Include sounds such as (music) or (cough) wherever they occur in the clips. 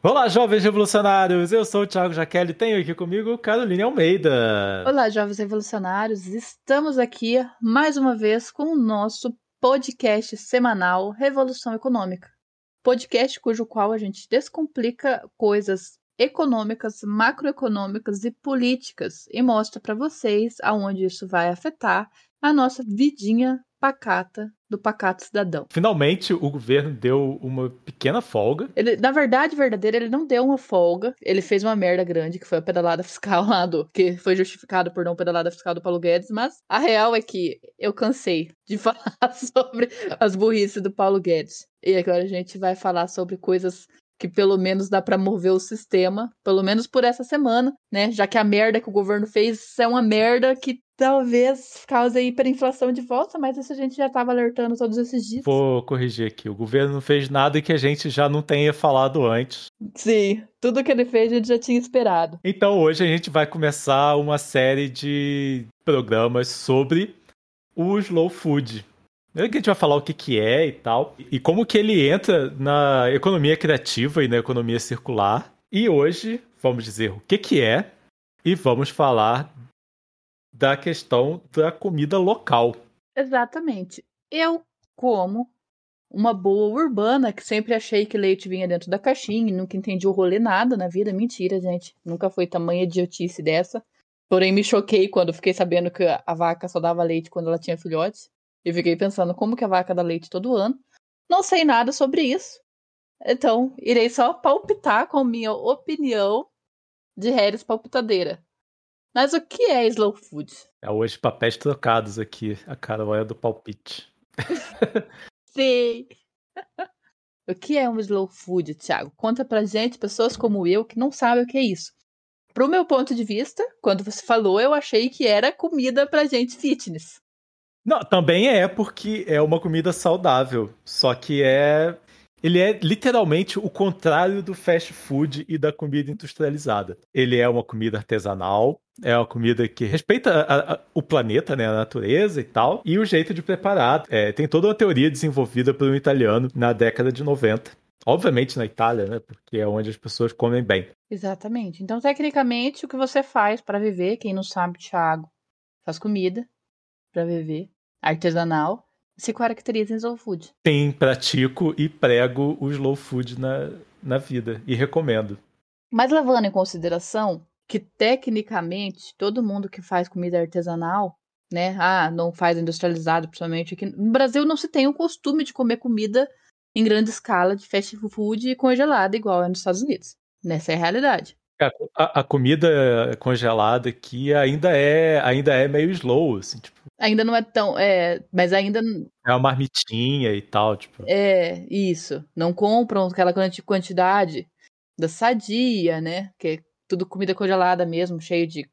Olá, jovens revolucionários! Eu sou o Thiago Jaqueline e tenho aqui comigo Caroline Almeida. Olá, jovens revolucionários! Estamos aqui mais uma vez com o nosso podcast semanal Revolução Econômica. Podcast cujo qual a gente descomplica coisas econômicas, macroeconômicas e políticas e mostra para vocês aonde isso vai afetar a nossa vidinha pacata do pacato cidadão. Finalmente, o governo deu uma pequena folga. Ele, na verdade, verdadeira, ele não deu uma folga. Ele fez uma merda grande, que foi a pedalada fiscal lá do. que foi justificado por não pedalada fiscal do Paulo Guedes. Mas a real é que eu cansei de (laughs) falar sobre as burrices do Paulo Guedes. E agora a gente vai falar sobre coisas que pelo menos dá para mover o sistema, pelo menos por essa semana, né? Já que a merda que o governo fez é uma merda que talvez cause hiperinflação de volta, mas isso a gente já estava alertando todos esses dias. Vou corrigir aqui. O governo não fez nada que a gente já não tenha falado antes. Sim, tudo que ele fez a gente já tinha esperado. Então hoje a gente vai começar uma série de programas sobre o slow food. A gente vai falar o que, que é e tal, e como que ele entra na economia criativa e na economia circular. E hoje vamos dizer o que, que é e vamos falar da questão da comida local. Exatamente. Eu como uma boa urbana, que sempre achei que leite vinha dentro da caixinha nunca entendi o rolê nada na vida. Mentira, gente. Nunca foi tamanha idiotice dessa. Porém, me choquei quando fiquei sabendo que a vaca só dava leite quando ela tinha filhotes. E fiquei pensando como que a vaca dá leite todo ano. Não sei nada sobre isso. Então, irei só palpitar com minha opinião de Harris palpitadeira. Mas o que é slow food? É hoje papéis trocados aqui. A Carol é do palpite. (laughs) Sim. o que é um slow food, Thiago? Conta pra gente, pessoas como eu, que não sabem o que é isso. Pro meu ponto de vista, quando você falou, eu achei que era comida pra gente fitness. Não, também é porque é uma comida saudável. Só que é ele é literalmente o contrário do fast food e da comida industrializada. Ele é uma comida artesanal, é uma comida que respeita a, a, o planeta, né, a natureza e tal, e o jeito de preparar. É, tem toda uma teoria desenvolvida por um italiano na década de 90. Obviamente na Itália, né, porque é onde as pessoas comem bem. Exatamente. Então, tecnicamente, o que você faz para viver, quem não sabe, Thiago, faz comida para viver, artesanal, se caracteriza em slow food. Sim, pratico e prego o slow food na, na vida e recomendo. Mas levando em consideração que tecnicamente todo mundo que faz comida artesanal, né, ah, não faz industrializado, principalmente aqui no Brasil não se tem o costume de comer comida em grande escala de fast food e congelada igual é nos Estados Unidos. Nessa é a realidade. A, a, comida congelada aqui ainda é ainda é meio slow, assim, tipo, Ainda não é tão. É, mas ainda. É uma marmitinha e tal, tipo. É, isso. Não compram aquela quantidade da sadia, né? Que é tudo comida congelada mesmo, cheio de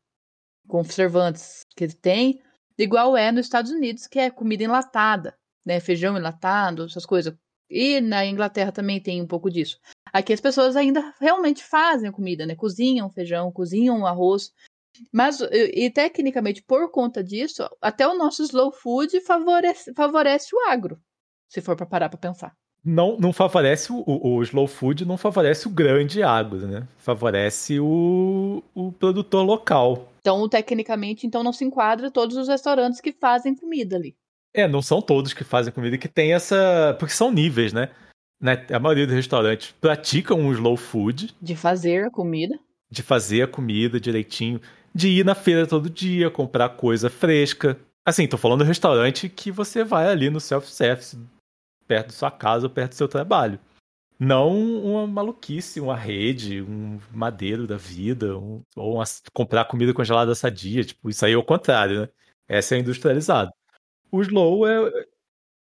conservantes que tem. Igual é nos Estados Unidos, que é comida enlatada, né? Feijão enlatado, essas coisas. E na Inglaterra também tem um pouco disso. Aqui as pessoas ainda realmente fazem comida, né? Cozinham feijão, cozinham arroz. Mas, e, e, tecnicamente, por conta disso, até o nosso slow food favorece, favorece o agro, se for para parar para pensar. Não, não favorece o, o, slow food, não favorece o grande agro, né? Favorece o, o produtor local. Então, tecnicamente, então não se enquadra todos os restaurantes que fazem comida ali. É, não são todos que fazem comida que tem essa. Porque são níveis, né? né? A maioria dos restaurantes praticam um slow food. De fazer a comida. De fazer a comida direitinho de ir na feira todo dia, comprar coisa fresca. Assim, tô falando do restaurante que você vai ali no self-service, perto da sua casa perto do seu trabalho. Não uma maluquice, uma rede, um madeiro da vida, um, ou uma, comprar comida congelada sadia. Tipo, isso aí é o contrário, né? Essa é industrializado. O slow é,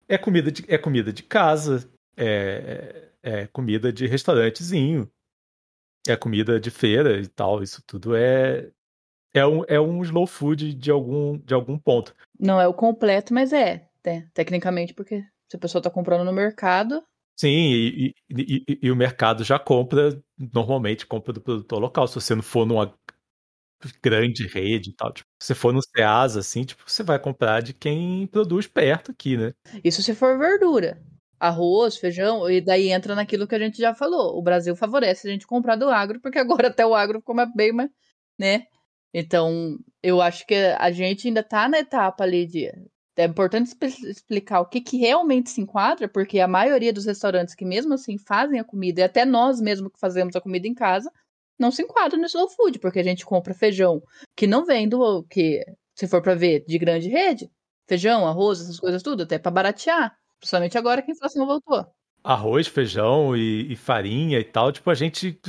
é, comida, de, é comida de casa, é, é comida de restaurantezinho, é comida de feira e tal. Isso tudo é, é um, é um slow food de algum, de algum ponto. Não é o completo, mas é, né? tecnicamente, porque se a pessoa está comprando no mercado. Sim, e, e, e, e, o mercado já compra, normalmente compra do produtor local. Se você não for numa grande rede e tal, tipo, se você for no Ceasa, assim, tipo, você vai comprar de quem produz perto aqui, né? Isso se for verdura. arroz, feijão, e daí entra naquilo que a gente já falou. O Brasil favorece a gente comprar do agro, porque agora até o agro ficou bem, né? Então, eu acho que a gente ainda tá na etapa ali de. É importante explicar o que, que realmente se enquadra, porque a maioria dos restaurantes que mesmo assim fazem a comida, e até nós mesmo que fazemos a comida em casa, não se enquadram no slow food, porque a gente compra feijão que não vem do que, se for para ver, de grande rede, feijão, arroz, essas coisas tudo, até para baratear. Principalmente agora que a inflação voltou. Arroz, feijão e, e farinha e tal, tipo, a gente.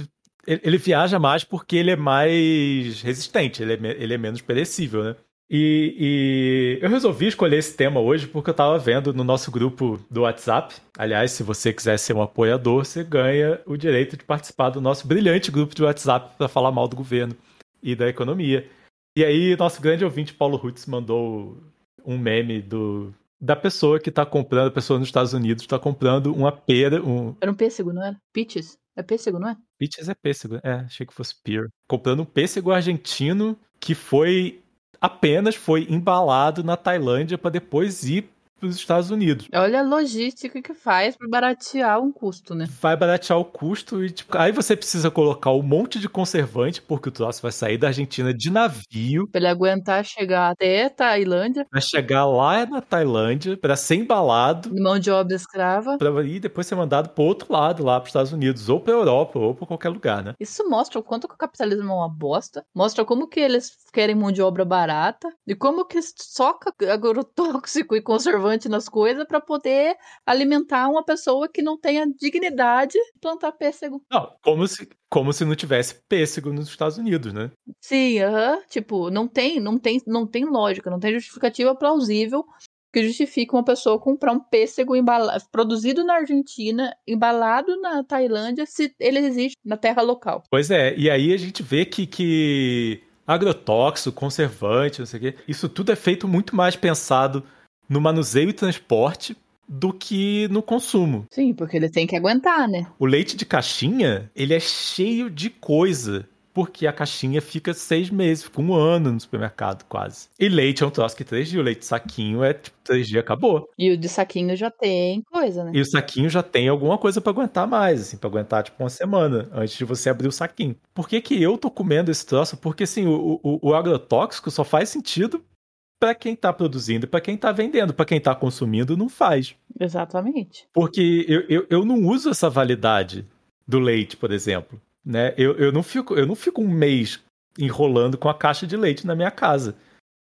Ele, ele, viaja mais porque ele é mais resistente, ele é, ele é menos perecível, né? E, e, eu resolvi escolher esse tema hoje porque eu estava vendo no nosso grupo do WhatsApp. Aliás, se você quiser ser um apoiador, você ganha o direito de participar do nosso brilhante grupo de WhatsApp para falar mal do governo e da economia. E aí, nosso grande ouvinte Paulo Rutz mandou um meme do da pessoa que tá comprando, a pessoa nos Estados Unidos está comprando uma pera. Um... Era um pêssego, não era? Peaches? É pêssego, não é? Peaches é pêssego, é, achei que fosse pear. Comprando um pêssego argentino que foi apenas foi embalado na Tailândia para depois ir para os Estados Unidos. Olha a logística que faz para baratear um custo, né? Vai baratear o custo e tipo, aí você precisa colocar um monte de conservante, porque o troço vai sair da Argentina de navio. Para ele aguentar chegar até Tailândia. Para chegar lá na Tailândia, para ser embalado. Mão de obra escrava. Para ir depois ser mandado para outro lado, lá para os Estados Unidos, ou para Europa, ou para qualquer lugar, né? Isso mostra o quanto que o capitalismo é uma bosta. Mostra como que eles querem mão de obra barata. E como que soca agrotóxico (laughs) e conservante nas coisas para poder alimentar uma pessoa que não tenha dignidade de plantar pêssego. Não, como se, como se não tivesse pêssego nos Estados Unidos, né? Sim, uh -huh. tipo, não tem, não tem, não tem lógica, não tem justificativa plausível que justifique uma pessoa comprar um pêssego embala... produzido na Argentina, embalado na Tailândia, se ele existe na terra local. Pois é, e aí a gente vê que, que agrotóxico, conservante, não sei o quê, isso tudo é feito muito mais pensado no manuseio e transporte do que no consumo. Sim, porque ele tem que aguentar, né? O leite de caixinha, ele é cheio de coisa. Porque a caixinha fica seis meses, fica um ano no supermercado, quase. E leite é um troço que três dias. O leite de saquinho é tipo, três dias, acabou. E o de saquinho já tem coisa, né? E o saquinho já tem alguma coisa para aguentar mais, assim, pra aguentar tipo uma semana antes de você abrir o saquinho. Por que, que eu tô comendo esse troço? Porque assim, o, o, o agrotóxico só faz sentido para quem está produzindo, para quem está vendendo, para quem está consumindo, não faz. Exatamente. Porque eu, eu, eu não uso essa validade do leite, por exemplo. Né? Eu, eu, não fico, eu não fico um mês enrolando com a caixa de leite na minha casa.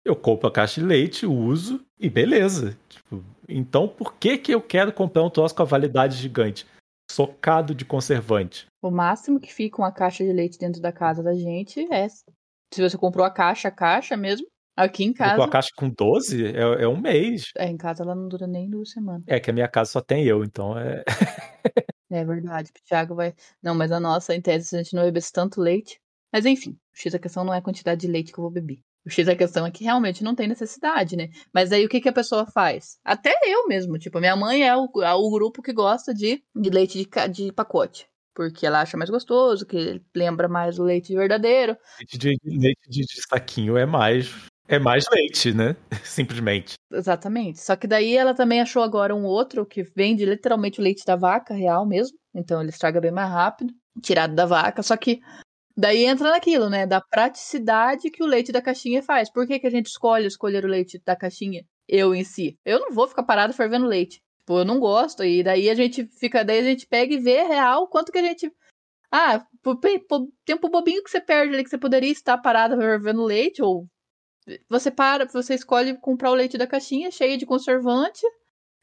Eu compro a caixa de leite, uso e beleza. Tipo, então por que, que eu quero comprar um troço com a validade gigante? Socado de conservante. O máximo que fica uma caixa de leite dentro da casa da gente é. Se você comprou a caixa, a caixa mesmo, Aqui em casa. A caixa com 12 é, é um mês. É, em casa ela não dura nem duas semanas. É que a minha casa só tem eu, então é. (laughs) é verdade. O Thiago vai. Não, mas a nossa, em tese, se a gente não bebesse tanto leite. Mas enfim, o X da questão não é a quantidade de leite que eu vou beber. O X da questão é que realmente não tem necessidade, né? Mas aí o que, que a pessoa faz? Até eu mesmo, tipo, minha mãe é o, é o grupo que gosta de, de leite de, de pacote porque ela acha mais gostoso, que lembra mais o leite verdadeiro. Leite de, leite de, de saquinho é mais é mais leite, né? (laughs) Simplesmente. Exatamente. Só que daí ela também achou agora um outro que vende literalmente o leite da vaca real mesmo. Então ele estraga bem mais rápido, tirado da vaca. Só que daí entra naquilo, né? Da praticidade que o leite da caixinha faz. Por que, que a gente escolhe escolher o leite da caixinha? Eu em si. Eu não vou ficar parado fervendo leite. Tipo, eu não gosto. E daí a gente fica. Daí a gente pega e vê real quanto que a gente. Ah, tempo bobinho que você perde ali, que você poderia estar parado fervendo leite, ou você para, você escolhe comprar o leite da caixinha cheio de conservante,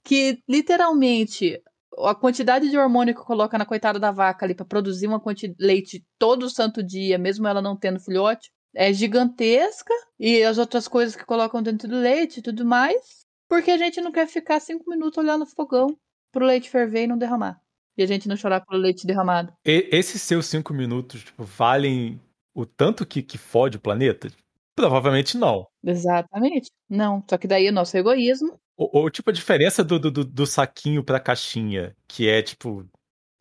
que literalmente a quantidade de hormônio que coloca na coitada da vaca ali para produzir uma quantidade de leite todo santo dia, mesmo ela não tendo filhote, é gigantesca. E as outras coisas que colocam dentro do leite e tudo mais, porque a gente não quer ficar cinco minutos olhando no fogão pro leite ferver e não derramar. E a gente não chorar pelo leite derramado. E, esses seus cinco minutos tipo, valem o tanto que, que fode o planeta? Provavelmente não. Exatamente. Não. Só que daí o nosso egoísmo. Ou, ou tipo a diferença do, do, do saquinho pra caixinha, que é tipo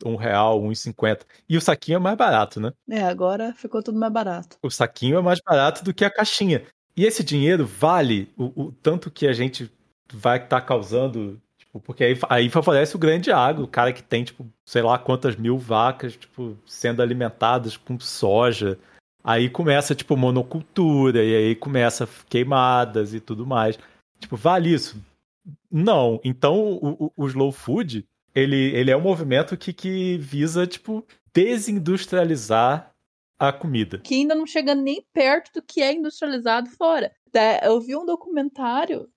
um real, um e cinquenta. E o saquinho é mais barato, né? É, agora ficou tudo mais barato. O saquinho é mais barato do que a caixinha. E esse dinheiro vale o, o tanto que a gente vai estar tá causando Porque aí, aí favorece o grande agro, o cara que tem, tipo, sei lá quantas mil vacas, tipo, sendo alimentadas com soja. Aí começa, tipo, monocultura, e aí começa queimadas e tudo mais. Tipo, vale isso? Não. Então, o, o, o slow food, ele, ele é um movimento que, que visa, tipo, desindustrializar a comida. Que ainda não chega nem perto do que é industrializado fora. É, eu vi um documentário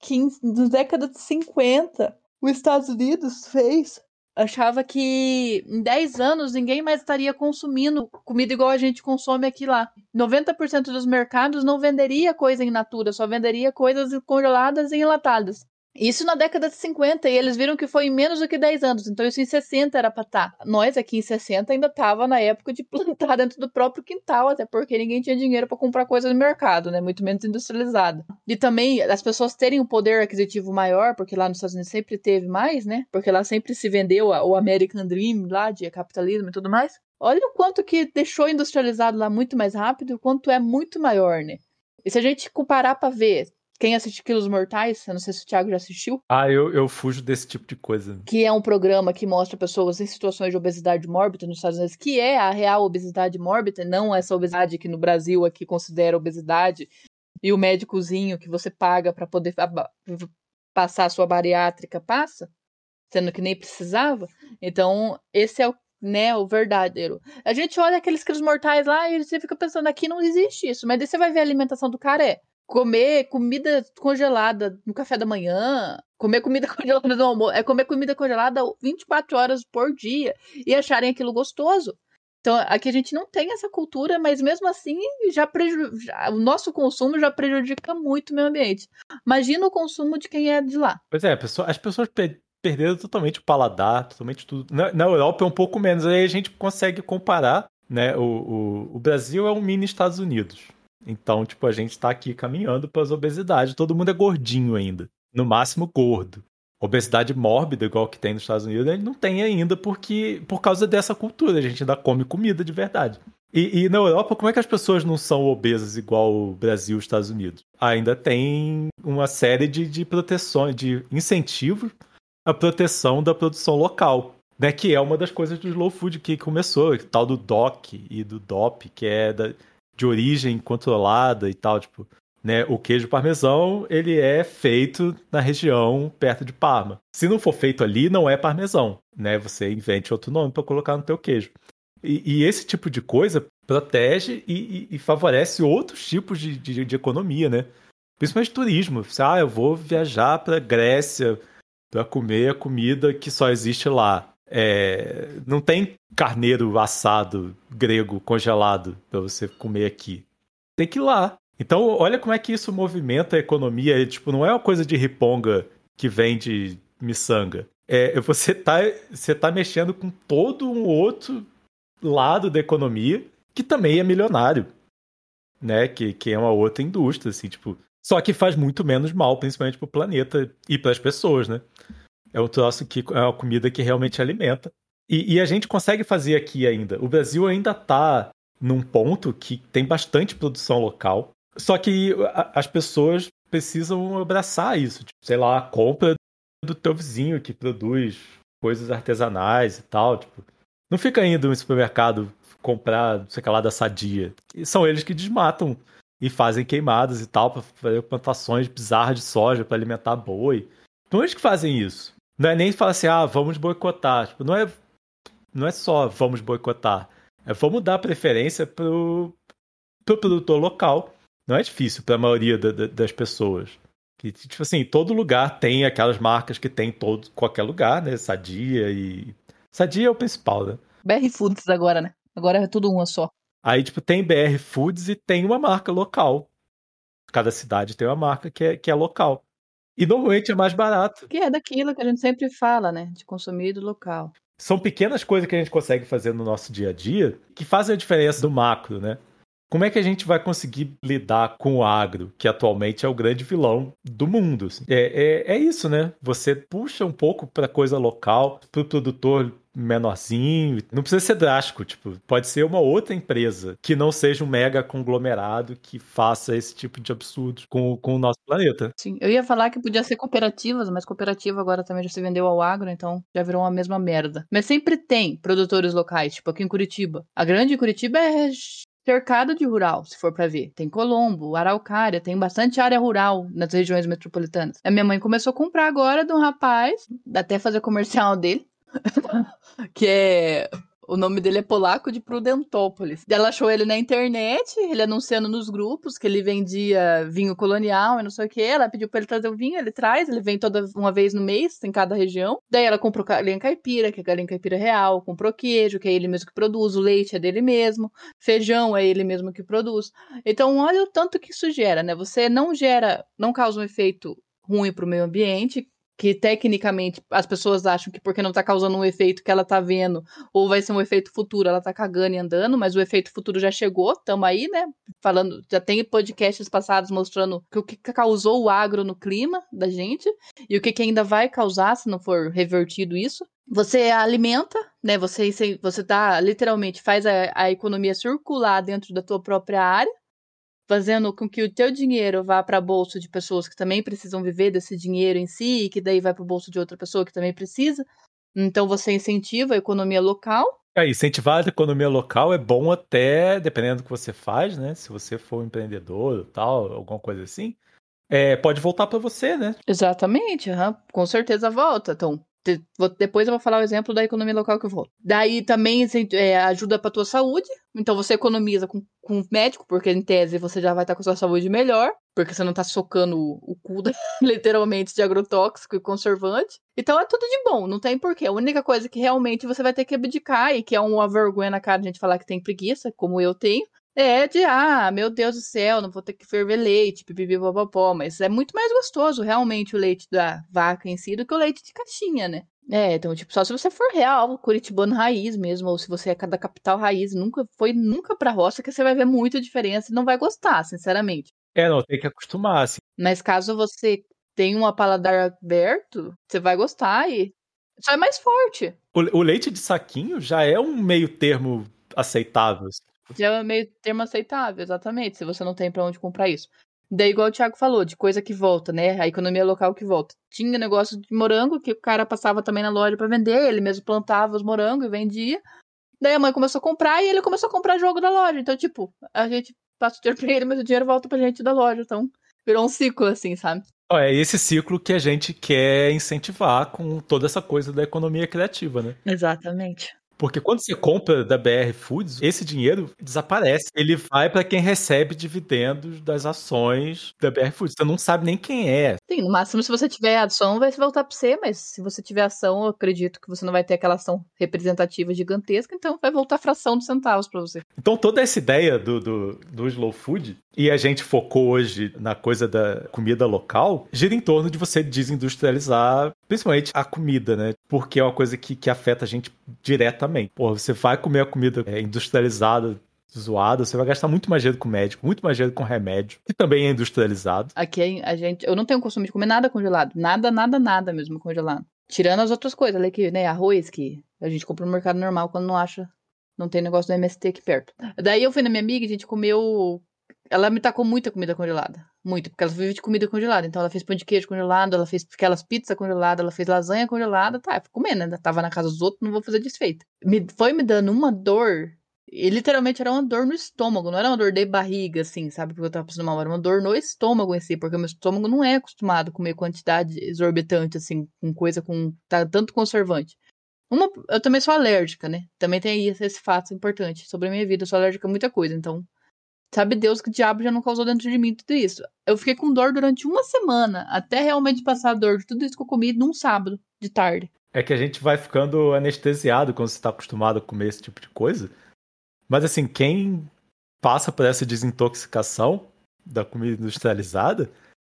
que na década de 50 os Estados Unidos fez achava que em 10 anos ninguém mais estaria consumindo comida igual a gente consome aqui lá. 90% dos mercados não venderia coisa em natura, só venderia coisas congeladas e enlatadas. Isso na década de 50, e eles viram que foi em menos do que 10 anos, então isso em 60 era pra estar. Tá. Nós aqui em 60 ainda tava na época de (laughs) plantar dentro do próprio quintal, até porque ninguém tinha dinheiro para comprar coisa no mercado, né? Muito menos industrializada. E também as pessoas terem um poder aquisitivo maior, porque lá nos Estados Unidos sempre teve mais, né? Porque lá sempre se vendeu o American Dream lá de capitalismo e tudo mais. Olha o quanto que deixou industrializado lá muito mais rápido, o quanto é muito maior, né? E se a gente comparar para ver, quem assiste Quilos Mortais, eu não sei se o Thiago já assistiu. Ah, eu, eu fujo desse tipo de coisa. Que é um programa que mostra pessoas em situações de obesidade mórbida nos Estados Unidos, que é a real obesidade mórbida, não essa obesidade que no Brasil aqui considera obesidade, e o médicozinho que você paga para poder passar a sua bariátrica passa, sendo que nem precisava. Então, esse é o né, o verdadeiro. A gente olha aqueles quilos mortais lá e você fica pensando, aqui não existe isso. Mas daí você vai ver a alimentação do cara é comer comida congelada no café da manhã, comer comida (laughs) congelada no almoço, é comer comida congelada 24 horas por dia e acharem aquilo gostoso. Então, aqui a gente não tem essa cultura, mas mesmo assim, já, preju... já o nosso consumo já prejudica muito o meio ambiente. Imagina o consumo de quem é de lá. Pois é, as pessoas perderam totalmente o paladar, totalmente tudo. Na, na, Europa é um pouco menos, aí a gente consegue comparar, né? O, o, o Brasil é um mini Estados Unidos. Então, tipo, a gente tá aqui caminhando para as obesidades. Todo mundo é gordinho ainda. No máximo, gordo. Obesidade mórbida, igual que tem nos Estados Unidos, ele não tem ainda porque por causa dessa cultura. A gente ainda come comida de verdade. E, e, na Europa, como é que as pessoas não são obesas igual o Brasil e os Estados Unidos? Ainda tem uma série de, de proteções, de incentivos à proteção da produção local. Né, que é uma das coisas do slow food que começou, tal do DOC e do DOP, que é da, de origem controlada e tal, tipo, né, o queijo parmesão, ele é feito na região perto de Parma. Se não for feito ali, não é parmesão, né? Você invente outro nome para colocar no teu queijo. E, e, esse tipo de coisa protege e, e, e favorece outros tipos de, de, de, economia, né? Principalmente turismo. Você, ah, eu vou viajar para Grécia para comer a comida que só existe lá. É, não tem carneiro assado grego congelado para você comer aqui. Tem que ir lá. Então, olha como é que isso movimenta a economia. Tipo, não é uma coisa de riponga que vem de miçanga. É, (laughs) você tá, você tá mexendo com todo um outro lado da economia que também é milionário, né? Que, que é uma outra indústria, assim, tipo. Só que faz muito menos mal, principalmente pro planeta e para as pessoas, né? É um troço que é uma comida que realmente alimenta. E, e a gente consegue fazer aqui ainda. O Brasil ainda está num ponto que tem bastante produção local. Só que as pessoas precisam abraçar isso. Tipo, sei lá, a compra do teu vizinho que produz coisas artesanais e tal. Tipo, não fica indo no supermercado comprar, sei lá, da sadia. E são eles que desmatam e fazem queimadas e tal, para fazer plantações bizarras de soja para alimentar boi. Então eles que fazem isso. Não é nem falar assim, ah, vamos boicotar. Tipo, não é, não é só vamos boicotar. É vamos dar preferência pro, pro produtor local. Não é difícil para a maioria da, da, das pessoas. Que, tipo assim, todo lugar tem aquelas marcas que tem todo qualquer lugar, né? Sadia e. Sadia é o principal, né? BR Foods agora, né? Agora é tudo uma só. Aí, tipo, tem BR Foods e tem uma marca local. Cada cidade tem uma marca que é, que é local. E normalmente é mais barato. Que é daquilo que a gente sempre fala, né? De consumir do local. São pequenas coisas que a gente consegue fazer no nosso dia a dia que fazem a diferença do macro, né? Como é que a gente vai conseguir lidar com o agro, que atualmente é o grande vilão do mundo? É, é, é isso, né? Você puxa um pouco para coisa local, para o produtor menorzinho. Não precisa ser drástico, tipo, pode ser uma outra empresa que não seja um mega conglomerado que faça esse tipo de absurdos com, com o nosso planeta. Sim, eu ia falar que podia ser cooperativas, mas cooperativa agora também já se vendeu ao agro, então já virou uma mesma merda. Mas sempre tem produtores locais, tipo aqui em Curitiba. A grande Curitiba é cercado de rural, se for para ver. Tem Colombo, Araucária, tem bastante área rural nas regiões metropolitanas. A minha mãe começou a comprar agora de um rapaz, até fazer comercial dele, (laughs) que é o nome dele é Polaco de Prudentópolis. Ela achou ele na internet, ele anunciando nos grupos que ele vendia vinho colonial e não sei o que. Ela pediu pra ele trazer o vinho, ele traz, ele vem toda uma vez no mês, em cada região. Daí ela comprou galinha caipira, que é galinha caipira real, comprou queijo, que é ele mesmo que produz, o leite é dele mesmo, feijão é ele mesmo que produz. Então, olha o tanto que isso gera, né? Você não gera, não causa um efeito ruim para o meio ambiente, que tecnicamente as pessoas acham que porque não tá causando um efeito que ela tá vendo, ou vai ser um efeito futuro, ela tá cagando e andando, mas o efeito futuro já chegou, tamo aí, né? Falando, já tem podcasts passados mostrando que o que causou o agro no clima da gente e o que, que ainda vai causar se não for revertido isso. Você alimenta, né? Você, você tá literalmente faz a, a economia circular dentro da tua própria área fazendo com que o teu dinheiro vá para bolso de pessoas que também precisam viver desse dinheiro em si, e que daí vai para o bolso de outra pessoa que também precisa. Então você incentiva a economia local. É, incentivar a economia local é bom até, dependendo do que você faz, né? Se você for um empreendedor tal, alguma coisa assim, é, pode voltar para você, né? Exatamente, uhum, com certeza volta. Então, depois eu vou falar o exemplo da economia local que eu vou. Daí também é, ajuda para tua saúde. Então você economiza com, com o médico, porque em tese você já vai estar tá com a sua saúde melhor, porque você não tá socando o, o cu (laughs) literalmente de agrotóxico e conservante. Então é tudo de bom, não tem porquê. A única coisa que realmente você vai ter que abdicar e que é uma vergonha na cara a gente falar que tem preguiça, como eu tenho, é de, ah, meu Deus do céu, não vou ter que ferver leite, pipipi, popopó, mas é muito mais gostoso realmente o leite da vaca em si do que o leite de caixinha, né? É, então, tipo, só se você for real, curitibano raiz mesmo, ou se você é da capital raiz, nunca foi nunca pra roça, que você vai ver muita diferença e não vai gostar, sinceramente. É, não, tem que acostumar, assim. Mas caso você tenha um paladar aberto, você vai gostar e só é mais forte. O, o leite de saquinho já é um meio termo aceitável. Assim. Já é meio termo aceitável, exatamente, se você não tem para onde comprar isso. Daí, igual o Thiago falou, de coisa que volta, né? A economia local que volta. Tinha negócio de morango que o cara passava também na loja para vender, ele mesmo plantava os morangos e vendia. Daí a mãe começou a comprar e ele começou a comprar jogo da loja. Então, tipo, a gente passa o dinheiro pra ele, mas o dinheiro volta pra gente da loja. Então, virou um ciclo, assim, sabe? É esse ciclo que a gente quer incentivar com toda essa coisa da economia criativa, né? Exatamente. Porque quando você compra da BR Foods, esse dinheiro desaparece. Ele vai para quem recebe dividendos das ações da BR Foods. Você não sabe nem quem é. Sim, no máximo, se você tiver ação, vai voltar para você, mas se você tiver ação, eu acredito que você não vai ter aquela ação representativa gigantesca, então vai voltar a fração de centavos para você. Então toda essa ideia do, do, do slow food, e a gente focou hoje na coisa da comida local, gira em torno de você desindustrializar, principalmente a comida, né? Porque é uma coisa que, que afeta a gente diretamente. Pô, você vai comer a comida é, industrializada zoada, você vai gastar muito mais dinheiro com médico, muito mais dinheiro com remédio, que também é industrializado. Aqui a gente, eu não tenho costume de comer nada congelado, nada, nada, nada mesmo congelado. Tirando as outras coisas, ali que, né, arroz que a gente compra no mercado normal quando não acha, não tem negócio do MST aqui perto. Daí eu fui na minha amiga a gente comeu ela me tacou muita comida congelada. Muito, porque ela vive de comida congelada. Então ela fez pão de queijo congelado, ela fez aquelas pizzas congeladas, ela fez lasanha congelada. Tá, eu fui comendo, né? Tava na casa dos outros, não vou fazer desfeita. Me, foi me dando uma dor. E literalmente era uma dor no estômago, não era uma dor de barriga, assim, sabe? Porque eu tava passando mal. Era uma dor no estômago em si, porque meu estômago não é acostumado a comer quantidade exorbitante, assim, com coisa com tá, tanto conservante. Uma, eu também sou alérgica, né? Também tem esse, esse fato importante sobre a minha vida. Eu sou alérgica a muita coisa, então Sabe Deus que o diabo já não causou dentro de mim tudo isso. Eu fiquei com dor durante uma semana, até realmente passar a dor de tudo isso que eu comi num sábado, de tarde. É que a gente vai ficando anestesiado quando você está acostumado a comer esse tipo de coisa. Mas assim, quem passa por essa desintoxicação da comida industrializada,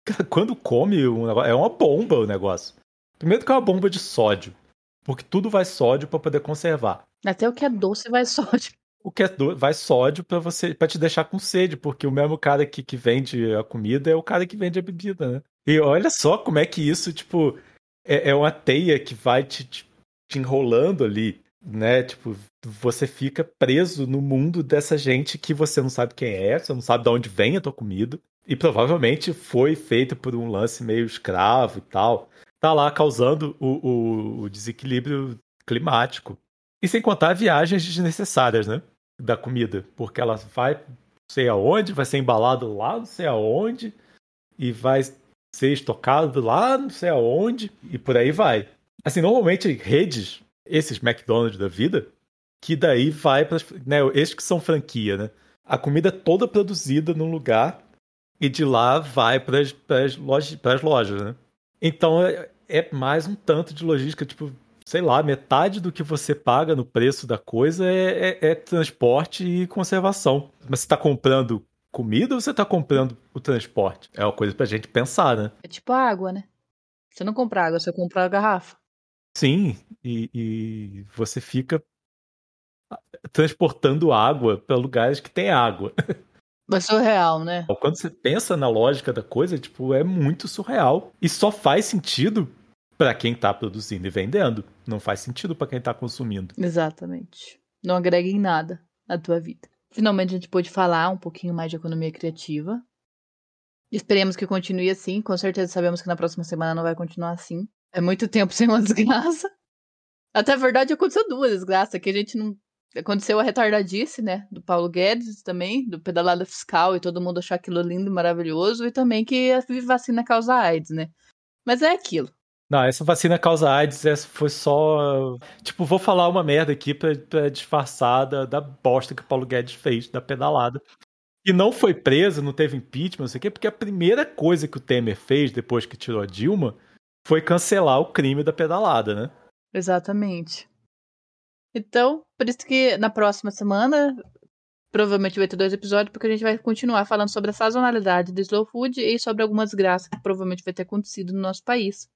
(laughs) quando come um negócio, é uma bomba o negócio. Primeiro que é uma bomba de sódio. Porque tudo vai sódio para poder conservar. Até o que é doce vai (laughs) sódio o que é do... vai sódio para você para te deixar com sede, porque o mesmo cara que, que vende a comida é o cara que vende a bebida, né? E olha só como é que isso, tipo, é, é uma teia que vai te, te, te enrolando ali. né? Tipo, você fica preso no mundo dessa gente que você não sabe quem é, você não sabe de onde vem a tua comida. E provavelmente foi feito por um lance meio escravo e tal. Tá lá causando o, o, o desequilíbrio climático. E sem contar viagens desnecessárias, né? Da comida. Porque ela vai sei aonde, vai ser embalado lá não sei aonde, e vai ser estocado lá não sei aonde, e por aí vai. Assim, normalmente redes, esses McDonald's da vida, que daí vai para né, esses que são franquia, né? A comida é toda produzida num lugar e de lá vai para as lojas, lojas, né? Então é, é mais um tanto de logística, tipo, sei lá, metade do que você paga no preço da coisa é, é, é transporte e conservação. Mas você está comprando comida ou você está comprando o transporte? É uma coisa pra gente pensar, né? É tipo a água, né? Você não compra água, você compra a garrafa. Sim, e, e você fica transportando água para lugares que tem água. É surreal, né? Quando você pensa na lógica da coisa, tipo, é muito surreal. E só faz sentido para quem tá produzindo e vendendo. Não faz sentido para quem tá consumindo. Exatamente. Não agrega em nada à tua vida. Finalmente a gente pôde falar um pouquinho mais de economia criativa. Esperemos que continue assim. Com certeza sabemos que na próxima semana não vai continuar assim. É muito tempo (laughs) sem uma desgraça. Até a verdade aconteceu duas desgraças, que a gente não. Aconteceu a retardadice, né? Do Paulo Guedes também, do pedalada fiscal, e todo mundo achou aquilo lindo e maravilhoso, e também que a vacina causa AIDS, né? Mas é aquilo. Não, essa vacina causa AIDS, essa foi só. Tipo, vou falar uma merda aqui pra, pra disfarçar da, da bosta que o Paulo Guedes fez, da pedalada. E não foi preso, não teve impeachment, não sei o quê, porque a primeira coisa que o Temer fez depois que tirou a Dilma foi cancelar o crime da pedalada, né? Exatamente. Então, por isso que na próxima semana provavelmente vai ter dois episódios, porque a gente vai continuar falando sobre a sazonalidade do slow food e sobre algumas graças que provavelmente vai ter acontecido no nosso país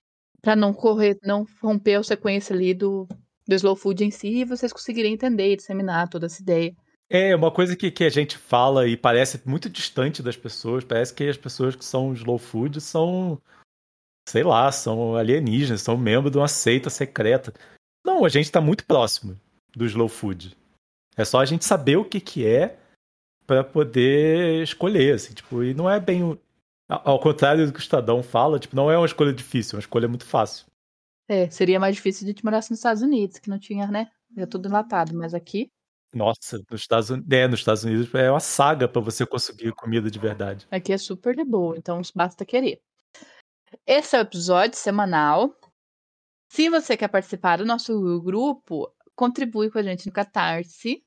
para não correr, não romper a sequência ali do, do slow food em si e vocês conseguirem entender e disseminar toda essa ideia. É, uma coisa que, que a gente fala e parece muito distante das pessoas, parece que as pessoas que são slow food são, sei lá, são alienígenas, são membros de uma seita secreta. Não, a gente está muito próximo do slow food. É só a gente saber o que, que é para poder escolher, assim, tipo, e não é bem ao contrário do que o Estadão fala, tipo, não é uma escolha difícil, é uma escolha muito fácil. É, seria mais difícil de gente morasse nos Estados Unidos, que não tinha, né? É tudo enlatado, mas aqui. Nossa, nos Estados, é, nos Estados Unidos é uma saga para você conseguir comida de verdade. Aqui é super de boa, então basta querer. Esse é o episódio semanal. Se você quer participar do nosso grupo, contribui com a gente no Catarse.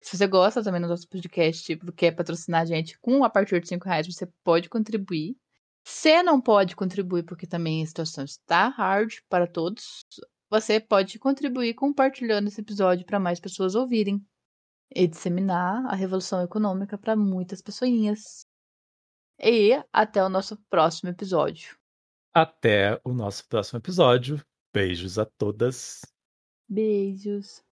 Se você gosta também do nosso podcast, quer patrocinar a gente com a partir de 5 reais, você pode contribuir. Se não pode contribuir, porque também a situação está hard para todos, você pode contribuir compartilhando esse episódio para mais pessoas ouvirem e disseminar a revolução econômica para muitas pessoinhas. E até o nosso próximo episódio. Até o nosso próximo episódio. Beijos a todas. Beijos.